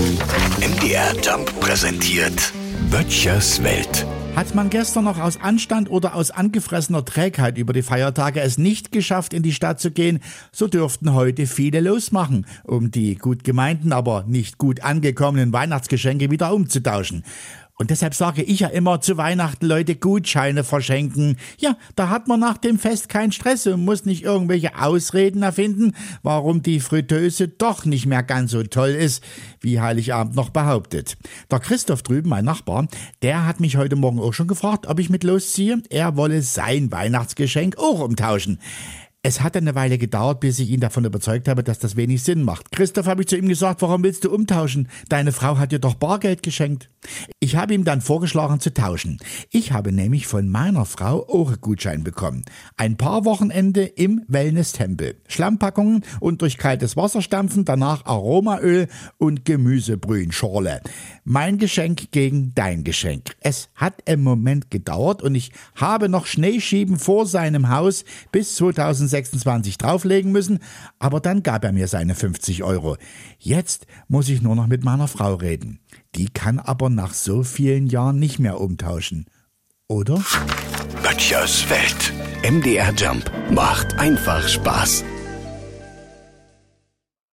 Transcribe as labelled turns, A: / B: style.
A: MDR Jump präsentiert Böttchers Welt.
B: Hat man gestern noch aus Anstand oder aus angefressener Trägheit über die Feiertage es nicht geschafft, in die Stadt zu gehen, so dürften heute viele losmachen, um die gut gemeinten, aber nicht gut angekommenen Weihnachtsgeschenke wieder umzutauschen. Und deshalb sage ich ja immer zu Weihnachten Leute Gutscheine verschenken. Ja, da hat man nach dem Fest keinen Stress und muss nicht irgendwelche Ausreden erfinden, warum die Fritteuse doch nicht mehr ganz so toll ist, wie Heiligabend noch behauptet. Der Christoph drüben, mein Nachbar, der hat mich heute Morgen auch schon gefragt, ob ich mit losziehe. Er wolle sein Weihnachtsgeschenk auch umtauschen. Es hat eine Weile gedauert, bis ich ihn davon überzeugt habe, dass das wenig Sinn macht. Christoph, habe ich zu ihm gesagt, warum willst du umtauschen? Deine Frau hat dir doch Bargeld geschenkt. Ich habe ihm dann vorgeschlagen zu tauschen. Ich habe nämlich von meiner Frau auch Gutschein bekommen. Ein paar Wochenende im Wellness-Tempel. Schlammpackungen und durch kaltes Wasser stampfen, danach Aromaöl und Gemüsebrühenschorle. Mein Geschenk gegen dein Geschenk. Es hat einen Moment gedauert und ich habe noch Schneeschieben vor seinem Haus bis 2000 26 drauflegen müssen, aber dann gab er mir seine 50 Euro. Jetzt muss ich nur noch mit meiner Frau reden. Die kann aber nach so vielen Jahren nicht mehr umtauschen. Oder?
A: Böttchers Welt. MDR Jump macht einfach Spaß.